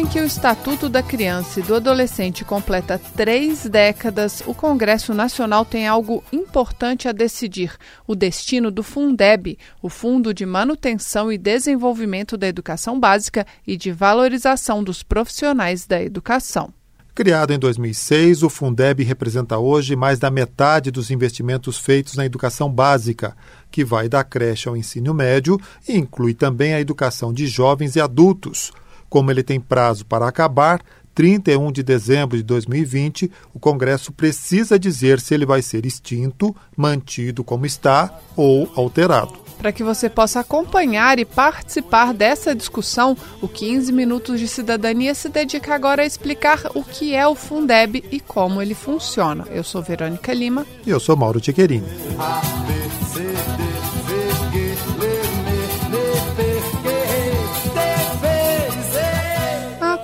Em que o Estatuto da Criança e do Adolescente completa três décadas, o Congresso Nacional tem algo importante a decidir: o destino do Fundeb, o Fundo de Manutenção e Desenvolvimento da Educação Básica e de Valorização dos Profissionais da Educação. Criado em 2006, o Fundeb representa hoje mais da metade dos investimentos feitos na educação básica, que vai da creche ao ensino médio e inclui também a educação de jovens e adultos. Como ele tem prazo para acabar, 31 de dezembro de 2020, o Congresso precisa dizer se ele vai ser extinto, mantido como está ou alterado. Para que você possa acompanhar e participar dessa discussão, o 15 Minutos de Cidadania se dedica agora a explicar o que é o Fundeb e como ele funciona. Eu sou Verônica Lima. E eu sou Mauro Tchequerini.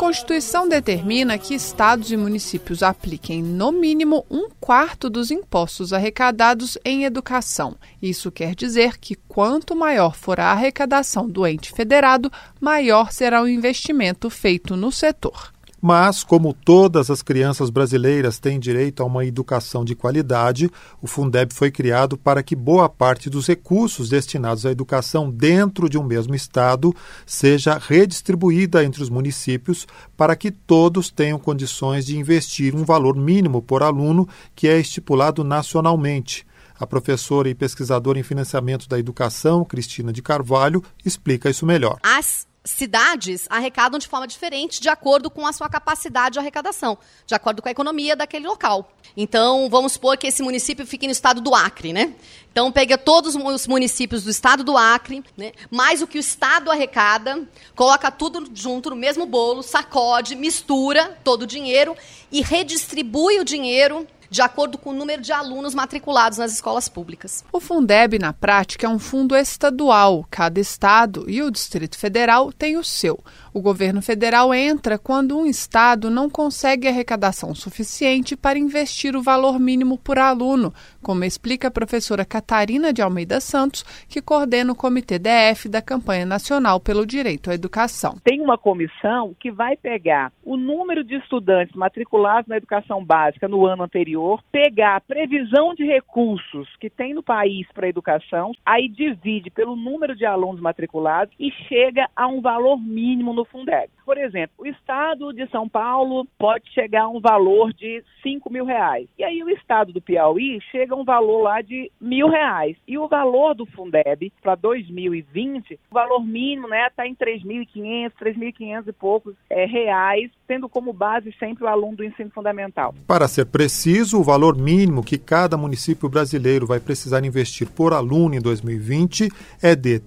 Constituição determina que estados e municípios apliquem, no mínimo, um quarto dos impostos arrecadados em educação. Isso quer dizer que quanto maior for a arrecadação do ente federado, maior será o investimento feito no setor. Mas, como todas as crianças brasileiras têm direito a uma educação de qualidade, o Fundeb foi criado para que boa parte dos recursos destinados à educação dentro de um mesmo estado seja redistribuída entre os municípios para que todos tenham condições de investir um valor mínimo por aluno que é estipulado nacionalmente. A professora e pesquisadora em financiamento da educação, Cristina de Carvalho, explica isso melhor. As cidades arrecadam de forma diferente de acordo com a sua capacidade de arrecadação, de acordo com a economia daquele local. Então, vamos supor que esse município fique no estado do Acre, né? Então, pega todos os municípios do estado do Acre, né? mais o que o estado arrecada, coloca tudo junto no mesmo bolo, sacode, mistura todo o dinheiro e redistribui o dinheiro de acordo com o número de alunos matriculados nas escolas públicas. O Fundeb, na prática, é um fundo estadual. Cada estado e o Distrito Federal tem o seu. O governo federal entra quando um estado não consegue arrecadação suficiente para investir o valor mínimo por aluno, como explica a professora Catarina de Almeida Santos, que coordena o Comitê DF da Campanha Nacional pelo Direito à Educação. Tem uma comissão que vai pegar o número de estudantes matriculados na educação básica no ano anterior, pegar a previsão de recursos que tem no país para a educação, aí divide pelo número de alunos matriculados e chega a um valor mínimo no Fundeb. Por exemplo, o estado de São Paulo pode chegar a um valor de 5 mil reais. E aí o estado do Piauí chega a um valor lá de mil reais. E o valor do Fundeb para 2020, o valor mínimo né, está em 3.500, 3.500 e poucos é, reais, tendo como base sempre o aluno do ensino fundamental. Para ser preciso, o valor mínimo que cada município brasileiro vai precisar investir por aluno em 2020 é de R$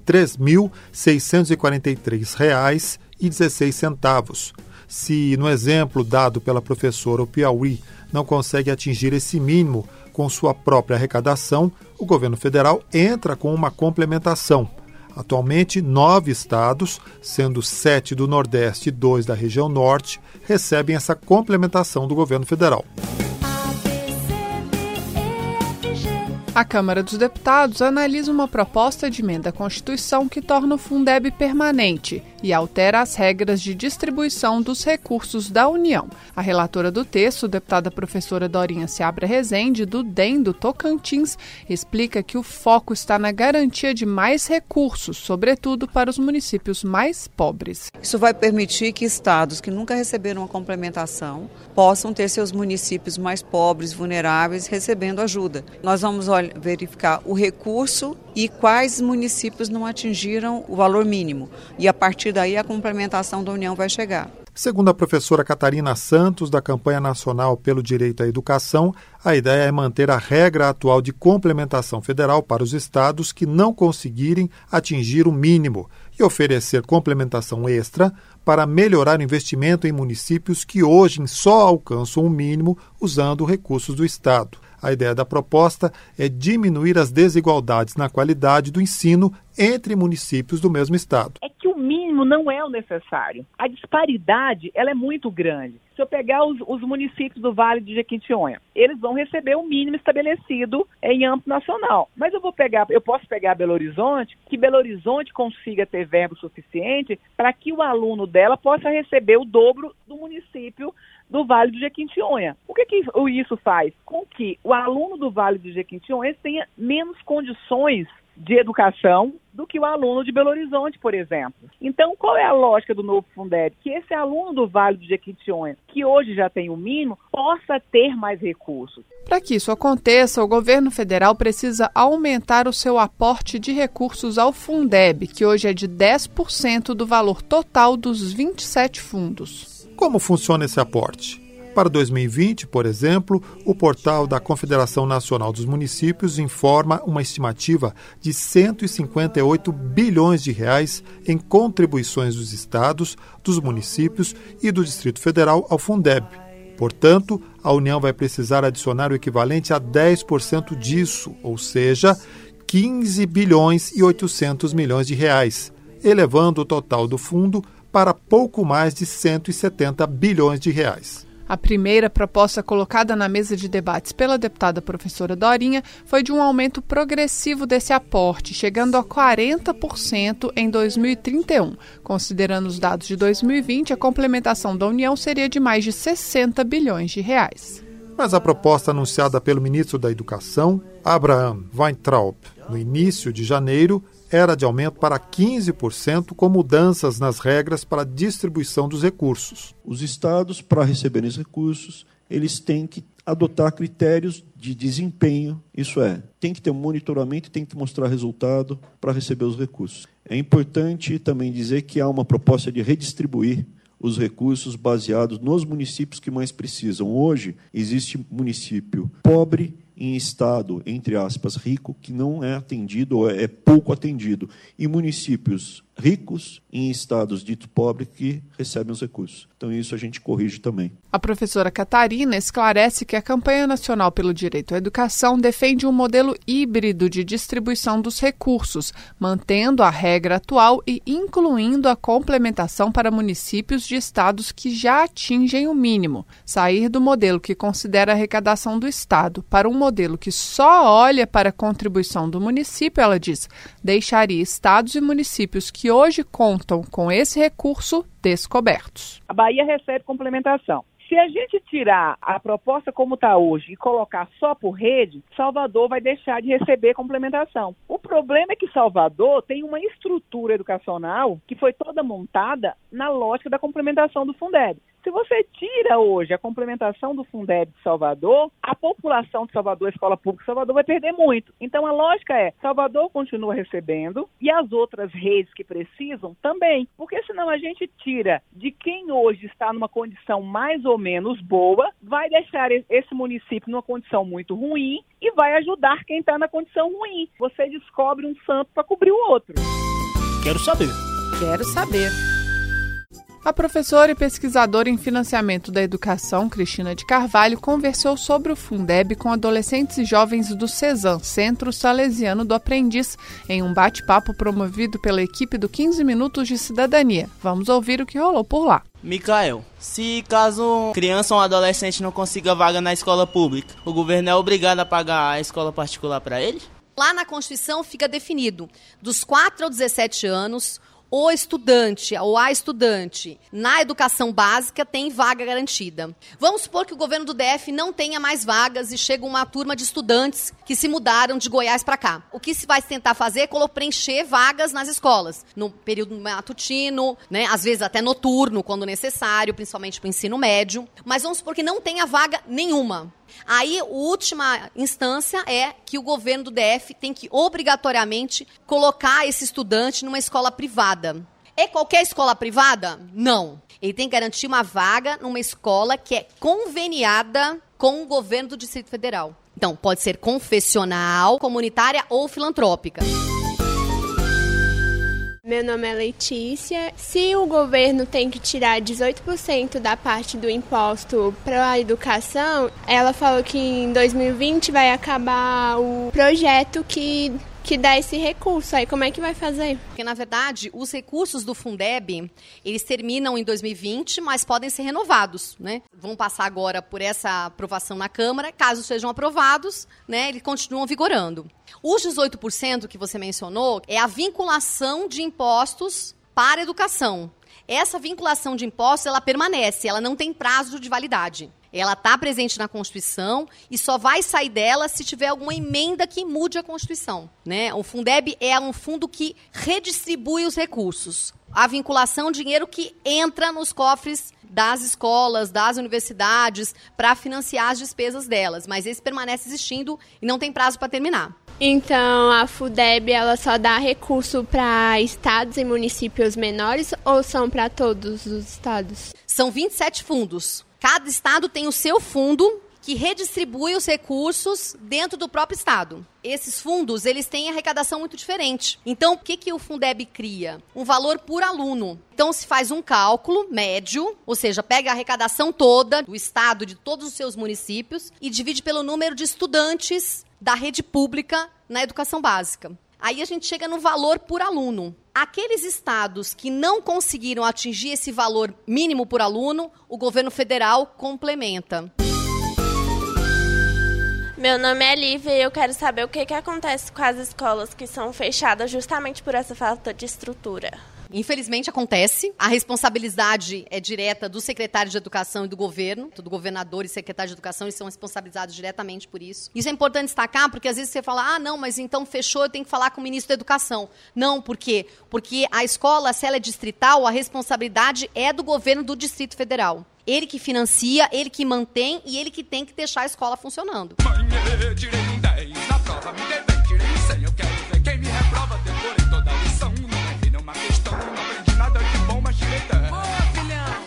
3.643,16. Se, no exemplo dado pela professora, o Piauí não consegue atingir esse mínimo com sua própria arrecadação, o governo federal entra com uma complementação. Atualmente, nove estados, sendo sete do Nordeste e dois da região Norte, recebem essa complementação do governo federal. A Câmara dos Deputados analisa uma proposta de emenda à Constituição que torna o Fundeb permanente e altera as regras de distribuição dos recursos da União. A relatora do texto, deputada professora Dorinha Seabra Rezende, do DEM do Tocantins, explica que o foco está na garantia de mais recursos, sobretudo para os municípios mais pobres. Isso vai permitir que estados que nunca receberam complementação possam ter seus municípios mais pobres, vulneráveis, recebendo ajuda. Nós vamos verificar o recurso e quais municípios não atingiram o valor mínimo. E a partir daí a complementação da União vai chegar. Segundo a professora Catarina Santos, da Campanha Nacional pelo Direito à Educação, a ideia é manter a regra atual de complementação federal para os estados que não conseguirem atingir o mínimo e oferecer complementação extra para melhorar o investimento em municípios que hoje só alcançam o mínimo usando recursos do Estado. A ideia da proposta é diminuir as desigualdades na qualidade do ensino entre municípios do mesmo estado. É que o mínimo não é o necessário. A disparidade ela é muito grande. Se eu pegar os, os municípios do Vale de Jequitinhonha, eles vão receber o mínimo estabelecido em âmbito nacional. Mas eu vou pegar, eu posso pegar Belo Horizonte, que Belo Horizonte consiga ter verbo suficiente para que o aluno dela possa receber o dobro do município do Vale do Jequitinhonha. O que, que isso faz? Com que o aluno do Vale do Jequitinhonha tenha menos condições de educação do que o aluno de Belo Horizonte, por exemplo. Então, qual é a lógica do novo Fundeb? Que esse aluno do Vale do Jequitinhonha, que hoje já tem o mínimo, possa ter mais recursos. Para que isso aconteça, o governo federal precisa aumentar o seu aporte de recursos ao Fundeb, que hoje é de 10% do valor total dos 27 fundos. Como funciona esse aporte? Para 2020, por exemplo, o portal da Confederação Nacional dos Municípios informa uma estimativa de 158 bilhões de reais em contribuições dos estados, dos municípios e do Distrito Federal ao Fundeb. Portanto, a União vai precisar adicionar o equivalente a 10% disso, ou seja, 15 bilhões e 800 milhões de reais, elevando o total do fundo para pouco mais de 170 bilhões de reais. A primeira proposta colocada na mesa de debates pela deputada professora Dorinha foi de um aumento progressivo desse aporte, chegando a 40% em 2031. Considerando os dados de 2020, a complementação da União seria de mais de 60 bilhões de reais. Mas a proposta anunciada pelo ministro da Educação, Abraham Weintraub, no início de janeiro, era de aumento para 15%, com mudanças nas regras para a distribuição dos recursos. Os estados, para receberem os recursos, eles têm que adotar critérios de desempenho, isso é, tem que ter um monitoramento e tem que mostrar resultado para receber os recursos. É importante também dizer que há uma proposta de redistribuir os recursos baseados nos municípios que mais precisam. Hoje, existe município pobre em estado, entre aspas, rico, que não é atendido ou é pouco atendido, e municípios ricos em estados ditos pobres que recebem os recursos. Então, isso a gente corrige também. A professora Catarina esclarece que a campanha nacional pelo direito à educação defende um modelo híbrido de distribuição dos recursos, mantendo a regra atual e incluindo a complementação para municípios de estados que já atingem o mínimo. Sair do modelo que considera a arrecadação do estado para um modelo que só olha para a contribuição do município, ela diz, deixaria estados e municípios que hoje contam com esse recurso descobertos. A Bahia recebe complementação. Se a gente tirar a proposta como está hoje e colocar só por rede, Salvador vai deixar de receber complementação. O problema é que Salvador tem uma estrutura educacional que foi toda montada na lógica da complementação do Fundeb. Se você tira hoje a complementação do Fundeb de Salvador, a população de Salvador, a escola pública de Salvador, vai perder muito. Então a lógica é: Salvador continua recebendo e as outras redes que precisam também. Porque senão a gente tira de quem hoje está numa condição mais ou menos boa, vai deixar esse município numa condição muito ruim e vai ajudar quem está na condição ruim. Você descobre um santo para cobrir o outro. Quero saber. Quero saber. A professora e pesquisadora em financiamento da educação, Cristina de Carvalho, conversou sobre o Fundeb com adolescentes e jovens do CESAM, Centro Salesiano do Aprendiz, em um bate-papo promovido pela equipe do 15 Minutos de Cidadania. Vamos ouvir o que rolou por lá. Micael, se caso criança ou adolescente não consiga vaga na escola pública, o governo é obrigado a pagar a escola particular para ele? Lá na Constituição fica definido, dos 4 aos 17 anos, o estudante ou a estudante na educação básica tem vaga garantida. Vamos supor que o governo do DF não tenha mais vagas e chega uma turma de estudantes que se mudaram de Goiás para cá. O que se vai tentar fazer é preencher vagas nas escolas, no período matutino, né, às vezes até noturno, quando necessário, principalmente para o ensino médio. Mas vamos supor que não tenha vaga nenhuma. Aí, a última instância é que o governo do DF tem que obrigatoriamente colocar esse estudante numa escola privada. É qualquer escola privada? Não. Ele tem que garantir uma vaga numa escola que é conveniada com o governo do Distrito Federal. Então, pode ser confessional, comunitária ou filantrópica. Meu nome é Letícia. Se o governo tem que tirar 18% da parte do imposto para a educação, ela falou que em 2020 vai acabar o projeto que que dá esse recurso. Aí como é que vai fazer? Porque na verdade, os recursos do Fundeb, eles terminam em 2020, mas podem ser renovados, né? Vão passar agora por essa aprovação na Câmara, caso sejam aprovados, né, eles continuam vigorando. Os 18% que você mencionou é a vinculação de impostos para a educação. Essa vinculação de impostos, ela permanece, ela não tem prazo de validade. Ela está presente na Constituição e só vai sair dela se tiver alguma emenda que mude a Constituição. Né? O Fundeb é um fundo que redistribui os recursos. A vinculação, dinheiro que entra nos cofres das escolas, das universidades, para financiar as despesas delas. Mas esse permanece existindo e não tem prazo para terminar. Então, a FUDEB ela só dá recurso para estados e municípios menores ou são para todos os estados? São 27 fundos. Cada estado tem o seu fundo que redistribui os recursos dentro do próprio estado. Esses fundos, eles têm arrecadação muito diferente. Então, o que, que o Fundeb cria? Um valor por aluno. Então, se faz um cálculo médio, ou seja, pega a arrecadação toda do estado, de todos os seus municípios, e divide pelo número de estudantes da rede pública na educação básica. Aí a gente chega no valor por aluno. Aqueles estados que não conseguiram atingir esse valor mínimo por aluno, o governo federal complementa. Meu nome é Lívia e eu quero saber o que, que acontece com as escolas que são fechadas justamente por essa falta de estrutura. Infelizmente acontece. A responsabilidade é direta do secretário de Educação e do governo, do governador e secretário de Educação, eles são responsabilizados diretamente por isso. Isso é importante destacar, porque às vezes você fala, ah, não, mas então fechou, eu tenho que falar com o ministro da Educação. Não, por quê? Porque a escola, se ela é distrital, a responsabilidade é do governo do Distrito Federal. Ele que financia, ele que mantém e ele que tem que deixar a escola funcionando. Mãe, tirei um 10 na prova, me dei bem, tirei um 100, eu quero ver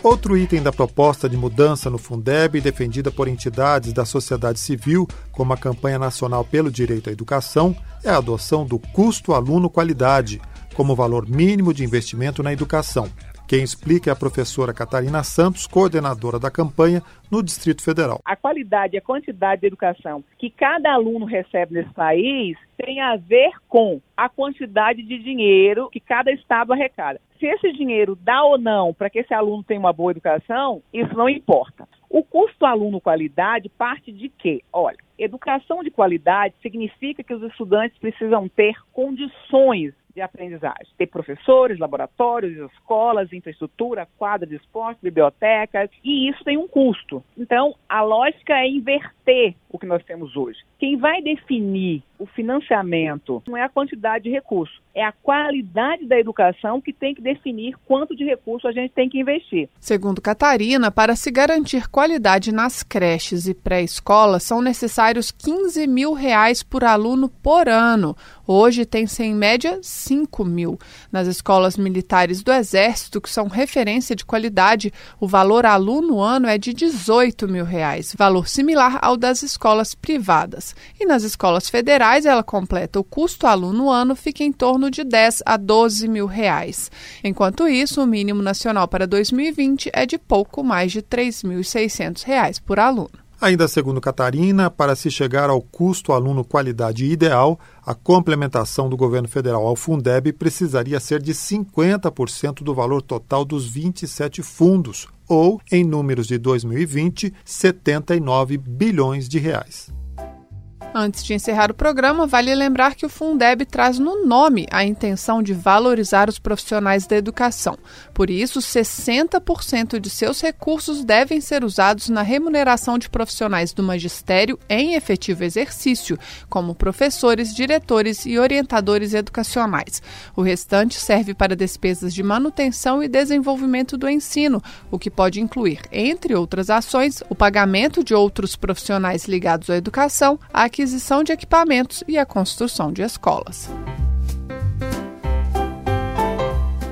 Outro item da proposta de mudança no Fundeb, defendida por entidades da sociedade civil, como a Campanha Nacional pelo Direito à Educação, é a adoção do custo aluno qualidade, como valor mínimo de investimento na educação. Quem explica é a professora Catarina Santos, coordenadora da campanha no Distrito Federal. A qualidade e a quantidade de educação que cada aluno recebe nesse país tem a ver com a quantidade de dinheiro que cada estado arrecada. Se esse dinheiro dá ou não para que esse aluno tenha uma boa educação, isso não importa. O custo aluno qualidade parte de quê? Olha, educação de qualidade significa que os estudantes precisam ter condições de aprendizagem. Ter professores, laboratórios, escolas, infraestrutura, quadra de esporte, bibliotecas, e isso tem um custo. Então, a lógica é inverter o que nós temos hoje. Quem vai definir o financiamento não é a quantidade de recursos, é a qualidade da educação que tem que definir quanto de recurso a gente tem que investir. Segundo Catarina, para se garantir qualidade nas creches e pré-escolas, são necessários 15 mil reais por aluno por ano. Hoje tem-se em média 5 mil. Nas escolas militares do Exército, que são referência de qualidade, o valor aluno ano é de 18 mil reais, valor similar ao das escolas privadas. E nas escolas federais, ela completa o custo aluno ano fica em torno de 10 a 12 mil reais. Enquanto isso, o mínimo nacional para 2020 é de pouco mais de 3.600 reais por aluno. Ainda segundo Catarina, para se chegar ao custo aluno qualidade ideal, a complementação do governo federal ao Fundeb precisaria ser de 50% do valor total dos 27 fundos, ou, em números de 2020, 79 bilhões de reais. Antes de encerrar o programa, vale lembrar que o Fundeb traz no nome a intenção de valorizar os profissionais da educação. Por isso, 60% de seus recursos devem ser usados na remuneração de profissionais do magistério em efetivo exercício, como professores, diretores e orientadores educacionais. O restante serve para despesas de manutenção e desenvolvimento do ensino, o que pode incluir, entre outras ações, o pagamento de outros profissionais ligados à educação, a aquisição de equipamentos e a construção de escolas.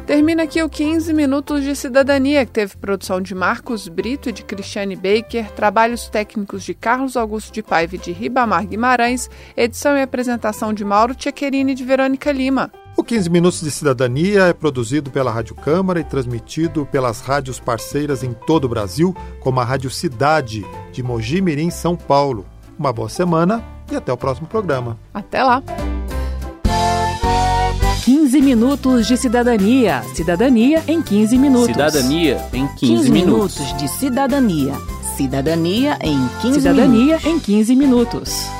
Termina aqui o 15 Minutos de Cidadania, que teve produção de Marcos Brito e de Cristiane Baker, trabalhos técnicos de Carlos Augusto de Paiva e de Ribamar Guimarães, edição e apresentação de Mauro Tchequerini e de Verônica Lima. O 15 Minutos de Cidadania é produzido pela Rádio Câmara e transmitido pelas rádios parceiras em todo o Brasil, como a Rádio Cidade, de Mogi Mirim, São Paulo. Uma boa semana e até o próximo programa. Até lá! 15 minutos de cidadania. Cidadania em 15 minutos. Cidadania em 15, 15 minutos. minutos de cidadania. Cidadania em 15 Cidadania minutos. em 15 minutos.